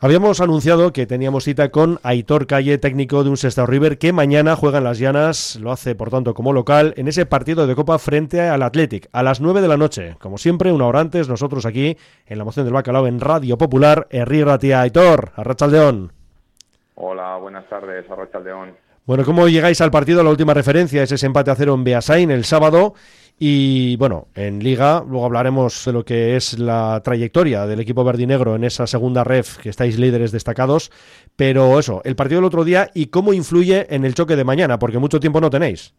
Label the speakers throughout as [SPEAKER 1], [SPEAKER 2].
[SPEAKER 1] Habíamos anunciado que teníamos cita con Aitor Calle, técnico de un Sestao River, que mañana juega en las Llanas, lo hace por tanto como local, en ese partido de Copa frente al Athletic, a las 9 de la noche. Como siempre, una hora antes, nosotros aquí, en la moción del Bacalao, en Radio Popular, Herri Ratia Aitor, Arrachaldeón.
[SPEAKER 2] Hola, buenas tardes, Arrachaldeón.
[SPEAKER 1] Bueno, ¿cómo llegáis al partido? La última referencia es ese empate a cero en Beasain el sábado. Y bueno, en Liga, luego hablaremos de lo que es la trayectoria del equipo verdinegro en esa segunda ref, que estáis líderes destacados. Pero eso, el partido del otro día y cómo influye en el choque de mañana, porque mucho tiempo no tenéis.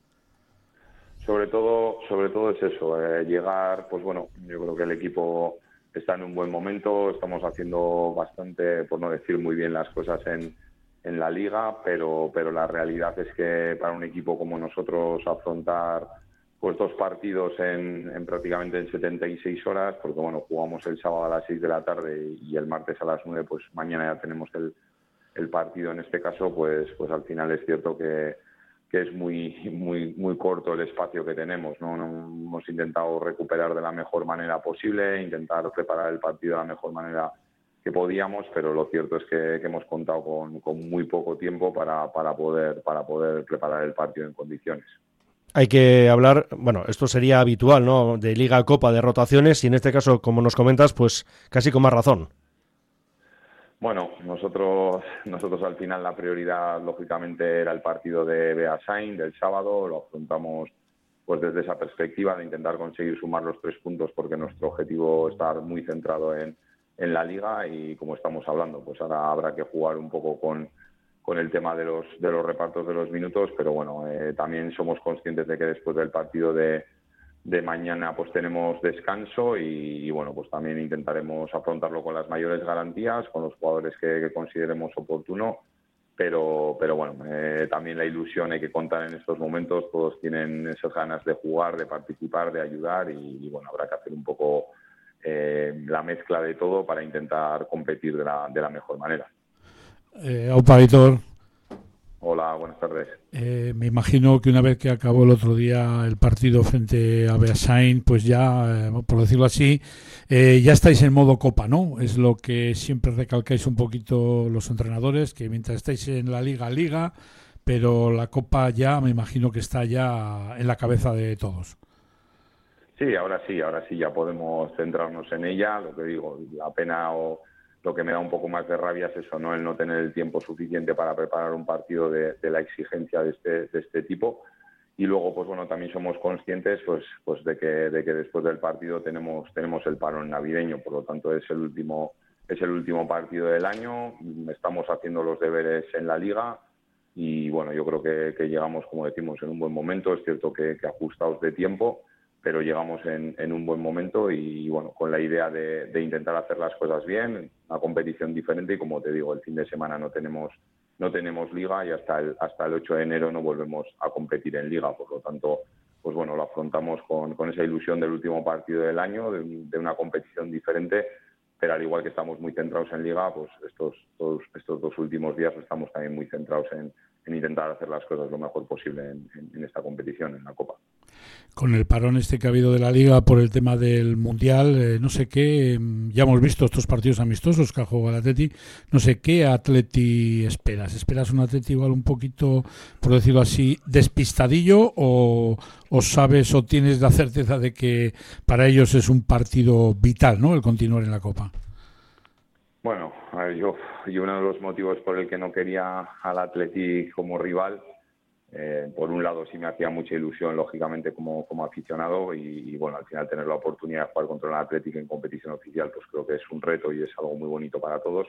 [SPEAKER 2] Sobre todo, sobre todo es eso, eh, llegar, pues bueno, yo creo que el equipo está en un buen momento, estamos haciendo bastante, por no decir muy bien las cosas en, en la liga, pero, pero la realidad es que para un equipo como nosotros afrontar pues dos partidos en, en, prácticamente en 76 horas, porque bueno, jugamos el sábado a las 6 de la tarde y el martes a las 9, pues mañana ya tenemos el, el partido en este caso, pues, pues al final es cierto que, que es muy, muy, muy corto el espacio que tenemos, ¿no? Hemos intentado recuperar de la mejor manera posible, intentar preparar el partido de la mejor manera que podíamos, pero lo cierto es que, que hemos contado con, con, muy poco tiempo para, para, poder, para poder preparar el partido en condiciones.
[SPEAKER 1] Hay que hablar, bueno, esto sería habitual, ¿no? De Liga Copa, de rotaciones, y en este caso, como nos comentas, pues casi con más razón.
[SPEAKER 2] Bueno, nosotros, nosotros al final la prioridad, lógicamente, era el partido de Beasain del sábado, lo afrontamos pues desde esa perspectiva de intentar conseguir sumar los tres puntos porque nuestro objetivo está muy centrado en, en la liga y como estamos hablando, pues ahora habrá que jugar un poco con, con el tema de los, de los repartos de los minutos, pero bueno, eh, también somos conscientes de que después del partido de, de mañana pues tenemos descanso y, bueno, pues también intentaremos afrontarlo con las mayores garantías, con los jugadores que, consideremos oportuno, pero, pero bueno, eh, también la ilusión hay que contar en estos momentos, todos tienen esas ganas de jugar, de participar, de ayudar y, y bueno, habrá que hacer un poco eh, la mezcla de todo para intentar competir de la, de la mejor manera.
[SPEAKER 3] Eh.
[SPEAKER 2] Hola, buenas tardes.
[SPEAKER 3] Eh, me imagino que una vez que acabó el otro día el partido frente a Beasain, pues ya, eh, por decirlo así, eh, ya estáis en modo copa, ¿no? Es lo que siempre recalcáis un poquito los entrenadores, que mientras estáis en la liga, liga, pero la copa ya, me imagino que está ya en la cabeza de todos.
[SPEAKER 2] Sí, ahora sí, ahora sí ya podemos centrarnos en ella. Lo que digo, la pena o lo que me da un poco más de rabia es eso, ¿no? El no tener el tiempo suficiente para preparar un partido de, de la exigencia de este, de este tipo. Y luego, pues bueno, también somos conscientes pues, pues de, que, de que después del partido tenemos, tenemos el parón navideño, por lo tanto es el último, es el último partido del año, estamos haciendo los deberes en la liga. Y bueno, yo creo que, que llegamos, como decimos, en un buen momento, es cierto que, que ajustados de tiempo, pero llegamos en, en, un buen momento y bueno, con la idea de, intentar hacer las cosas bien, una competición diferente y como te digo, el fin de semana no tenemos no tenemos liga y hasta el hasta el 8 de enero no volvemos a competir en liga, por lo tanto, pues bueno, lo afrontamos con, con esa ilusión del último partido del año, de, de, una competición diferente, pero al igual que estamos muy centrados en liga, pues estos todos estos dos últimos días estamos también muy centrados en, en intentar hacer las cosas lo mejor posible en, en, en esta competición, en la Copa
[SPEAKER 3] con el parón este que ha habido de la liga por el tema del mundial, eh, no sé qué, ya hemos visto estos partidos amistosos que ha jugado el Atleti, no sé qué Atleti esperas, esperas un Atleti igual un poquito, por decirlo así, despistadillo o, o sabes o tienes la certeza de que para ellos es un partido vital, ¿no? El continuar en la Copa.
[SPEAKER 2] Bueno, yo, yo uno de los motivos por el que no quería al Atleti como rival eh, por un lado sí me hacía mucha ilusión, lógicamente, como, como aficionado y, y, bueno, al final tener la oportunidad de jugar contra el Atlético en competición oficial, pues creo que es un reto y es algo muy bonito para todos.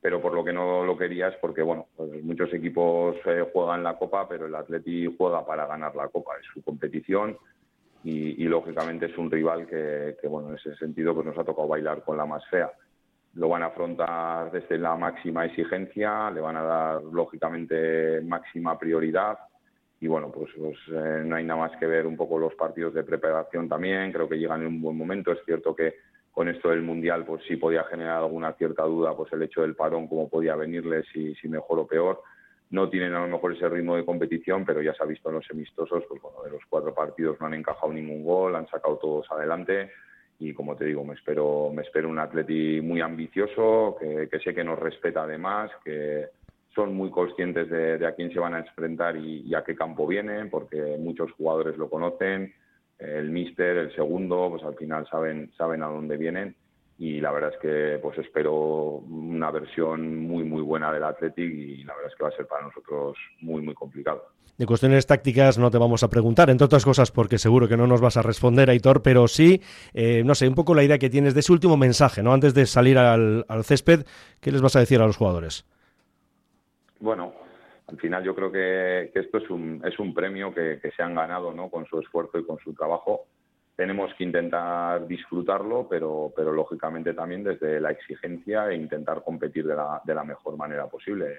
[SPEAKER 2] Pero por lo que no lo quería es porque, bueno, pues muchos equipos eh, juegan la Copa, pero el Atleti juega para ganar la Copa, es su competición y, y lógicamente es un rival que, que, bueno, en ese sentido pues nos ha tocado bailar con la más fea. Lo van a afrontar desde la máxima exigencia, le van a dar lógicamente máxima prioridad y bueno, pues, pues eh, no hay nada más que ver un poco los partidos de preparación también, creo que llegan en un buen momento, es cierto que con esto del Mundial pues sí podía generar alguna cierta duda pues el hecho del parón, cómo podía venirles, si, si mejor o peor, no tienen a lo mejor ese ritmo de competición, pero ya se ha visto en los amistosos, pues bueno, de los cuatro partidos no han encajado ningún gol, han sacado todos adelante. Y como te digo, me espero, me espero un atleti muy ambicioso, que, sé que nos respeta además, que son muy conscientes de, a quién se van a enfrentar y, a qué campo vienen, porque muchos jugadores lo conocen, el míster, el segundo, pues al final saben, saben a dónde vienen y la verdad es que pues espero una versión muy muy buena del Athletic y la verdad es que va a ser para nosotros muy muy complicado.
[SPEAKER 1] De cuestiones tácticas no te vamos a preguntar, entre otras cosas porque seguro que no nos vas a responder, Aitor, pero sí, eh, no sé, un poco la idea que tienes de ese último mensaje, ¿no? Antes de salir al, césped, ¿qué les vas a decir a los jugadores?
[SPEAKER 2] Bueno, al final yo creo que, esto es un, es un premio que, se han ganado, ¿no? Con su esfuerzo y con su trabajo tenemos que intentar disfrutarlo, pero, pero lógicamente también desde la exigencia e intentar competir de la, de la mejor manera posible.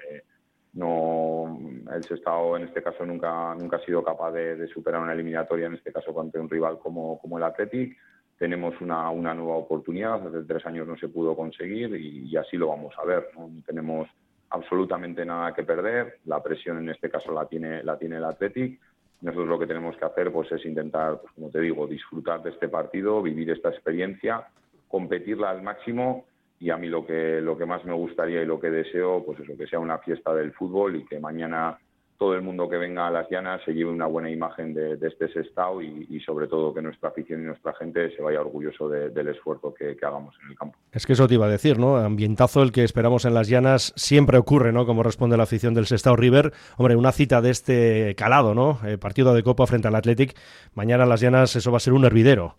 [SPEAKER 2] No, el Sestao en este caso nunca, nunca ha sido capaz de, superar una eliminatoria, en este caso contra un rival como, como el Athletic. Tenemos una, una, nueva oportunidad, hace tres años no se pudo conseguir y, así lo vamos a ver. ¿no? tenemos absolutamente nada que perder, la presión en este caso la tiene, la tiene el Athletic. Nosotros lo que tenemos que hacer pues, es intentar, pues, como te digo, disfrutar de este partido, vivir esta experiencia, competirla al máximo. Y a mí lo que, lo que más me gustaría y lo que deseo, pues eso, que sea una fiesta del fútbol y que mañana todo el mundo que venga a las llanas se lleve una buena imagen de, este Sestao y, sobre todo que nuestra afición y nuestra gente se vaya orgulloso del esfuerzo que, hagamos en el campo.
[SPEAKER 1] Es que eso te iba a decir, ¿no? Ambientazo el que esperamos en las llanas siempre ocurre, ¿no? Como responde la afición del Sestao River. Hombre, una cita de este calado, ¿no? Eh, partido de Copa frente al Athletic. Mañana en las llanas eso va a ser un hervidero.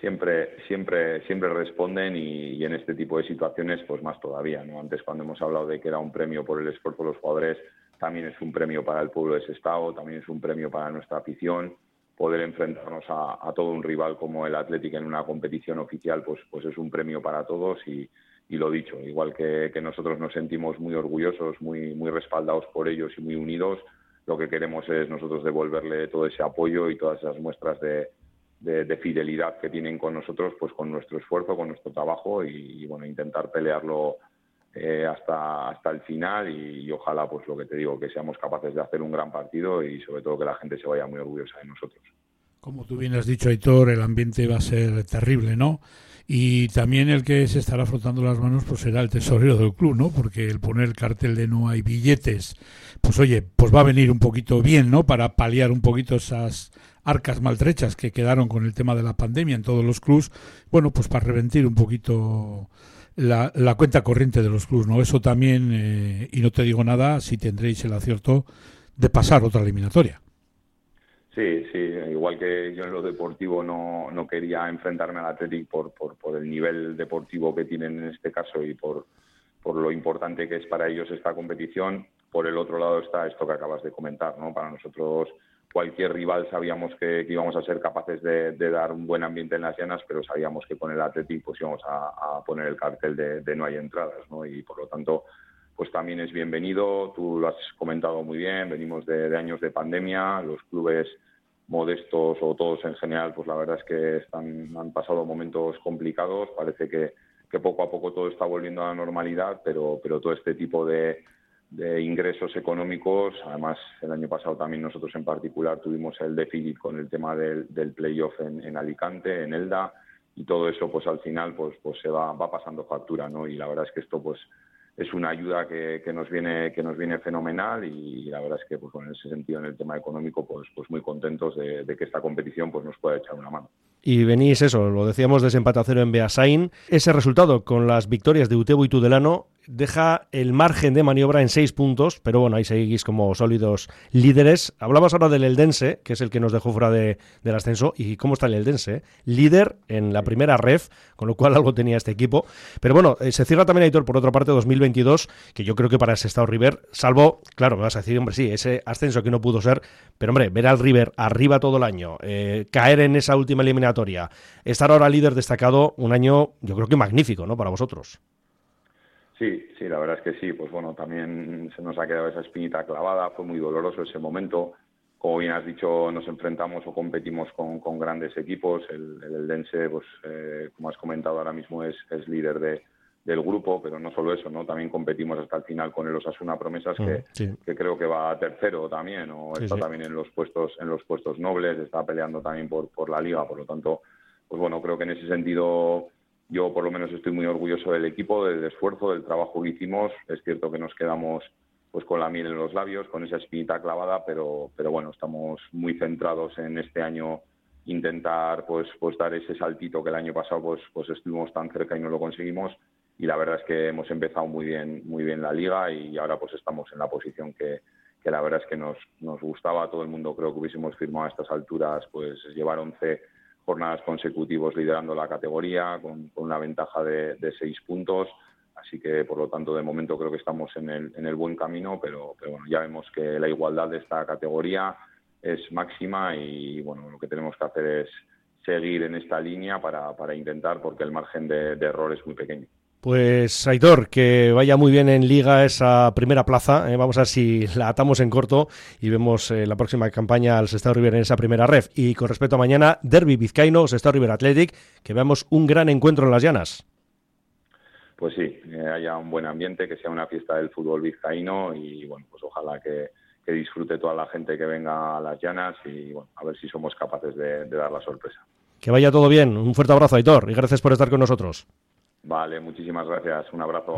[SPEAKER 2] Siempre, siempre, siempre responden y, y en este tipo de situaciones, pues más todavía, ¿no? Antes cuando hemos hablado de que era un premio por el esfuerzo de los jugadores, también es un premio para el pueblo de ese estado, también es un premio para nuestra afición. Poder enfrentarnos a, todo un rival como el Atlético en una competición oficial, pues, pues es un premio para todos y, lo dicho, igual que, nosotros nos sentimos muy orgullosos, muy, muy respaldados por ellos y muy unidos, lo que queremos es nosotros devolverle todo ese apoyo y todas esas muestras de, fidelidad que tienen con nosotros, pues con nuestro esfuerzo, con nuestro trabajo y, y bueno, intentar pelearlo eh, hasta, hasta el final y, ojalá, pues lo que te digo, que seamos capaces de hacer un gran partido y sobre todo que la gente se vaya muy orgullosa de nosotros.
[SPEAKER 3] Como tú bien has dicho, Aitor, el ambiente va a ser terrible, ¿no? Y también el que se estará frotando las manos pues será el tesorero del club, ¿no? Porque el poner el cartel de no hay billetes, pues oye, pues va a venir un poquito bien, ¿no? Para paliar un poquito esas arcas maltrechas que quedaron con el tema de la pandemia en todos los clubs. Bueno, pues para reventir un poquito la, la, cuenta corriente de los clubes, ¿no? Eso también, eh, y no te digo nada, si tendréis el acierto de pasar otra eliminatoria.
[SPEAKER 2] Sí, sí, igual que yo en lo deportivo no, no quería enfrentarme al Athletic por, por, por, el nivel deportivo que tienen en este caso y por, por lo importante que es para ellos esta competición, por el otro lado está esto que acabas de comentar, ¿no? Para nosotros cualquier rival sabíamos que, íbamos a ser capaces de, dar un buen ambiente en las llanas, pero sabíamos que con el Athletic pues íbamos a, poner el cartel de, no hay entradas, ¿no? Y por lo tanto, pues también es bienvenido. Tú lo has comentado muy bien. Venimos de, años de pandemia, los clubes modestos o todos en general, pues la verdad es que están, han pasado momentos complicados. Parece que, que poco a poco todo está volviendo a la normalidad, pero, pero todo este tipo de de ingresos económicos. Además, el año pasado también nosotros en particular tuvimos el déficit con el tema del, del playoff en, en, Alicante, en Elda, y todo eso, pues al final, pues, pues se va, va pasando factura, ¿no? Y la verdad es que esto, pues, es una ayuda que, que, nos viene que nos viene fenomenal y, la verdad es que pues en ese sentido en el tema económico pues pues muy contentos de, de, que esta competición pues nos pueda echar una mano
[SPEAKER 1] y venís eso lo decíamos desempate a cero en Beasain ese resultado con las victorias de Utebo y Tudelano deja el margen de maniobra en seis puntos, pero bueno, ahí seguís como sólidos líderes. Hablabas ahora del Eldense, que es el que nos dejó fuera de, del ascenso, y cómo está el Eldense, líder en la primera ref, con lo cual algo tenía este equipo. Pero bueno, eh, se cierra también, Aitor, por otra parte, 2022, que yo creo que para ese estado River, salvo, claro, me vas a decir, hombre, sí, ese ascenso que no pudo ser, pero hombre, ver al River arriba todo el año, eh, caer en esa última eliminatoria, estar ahora líder destacado, un año, yo creo que magnífico, ¿no? Para vosotros.
[SPEAKER 2] Sí, sí, la verdad es que sí. Pues bueno, también se nos ha quedado esa espinita clavada, fue muy doloroso ese momento. Como bien has dicho, nos enfrentamos o competimos con, grandes equipos. El, el Dense, pues eh, como has comentado ahora mismo, es líder de, del grupo, pero no solo eso, ¿no? También competimos hasta el final con el Osasuna Promesas, que, mm, que creo que va a tercero también, o está también en los puestos, en los puestos nobles, está peleando también por, por la liga, por lo tanto, pues bueno, creo que en ese sentido yo por lo menos estoy muy orgulloso del equipo, del esfuerzo, del trabajo que hicimos. Es cierto que nos quedamos pues con la miel en los labios, con esa espinita clavada, pero, pero bueno, estamos muy centrados en este año intentar pues, pues dar ese saltito que el año pasado pues, pues estuvimos tan cerca y no lo conseguimos y la verdad es que hemos empezado muy bien muy bien la liga y ahora pues estamos en la posición que, que la verdad es que nos, nos gustaba todo el mundo creo que hubiésemos firmado a estas alturas pues llevar 11 jornadas consecutivos liderando la categoría con, con una ventaja de, de seis puntos Así que, por lo tanto, de momento creo que estamos en el, en el buen camino, pero, pero bueno, ya vemos que la igualdad de esta categoría es máxima y bueno, lo que tenemos que hacer es seguir en esta línea para, para intentar, porque el margen de, error es muy pequeño.
[SPEAKER 1] Pues Aitor, que vaya muy bien en Liga esa primera plaza. Eh, vamos a ver si la atamos en corto y vemos eh, la próxima campaña al Sestao River en esa primera ref. Y con respecto a mañana, Derby Vizcaíno, Sestao River Athletic, que veamos un gran encuentro en las llanas
[SPEAKER 2] pues sí, haya un buen ambiente, que sea una fiesta del fútbol vizcaíno y bueno, pues ojalá que, disfrute toda la gente que venga a las llanas y bueno, a ver si somos capaces de, dar la sorpresa.
[SPEAKER 1] Que vaya todo bien. Un fuerte abrazo, Aitor, y gracias por estar con nosotros.
[SPEAKER 2] Vale, muchísimas gracias. Un abrazo.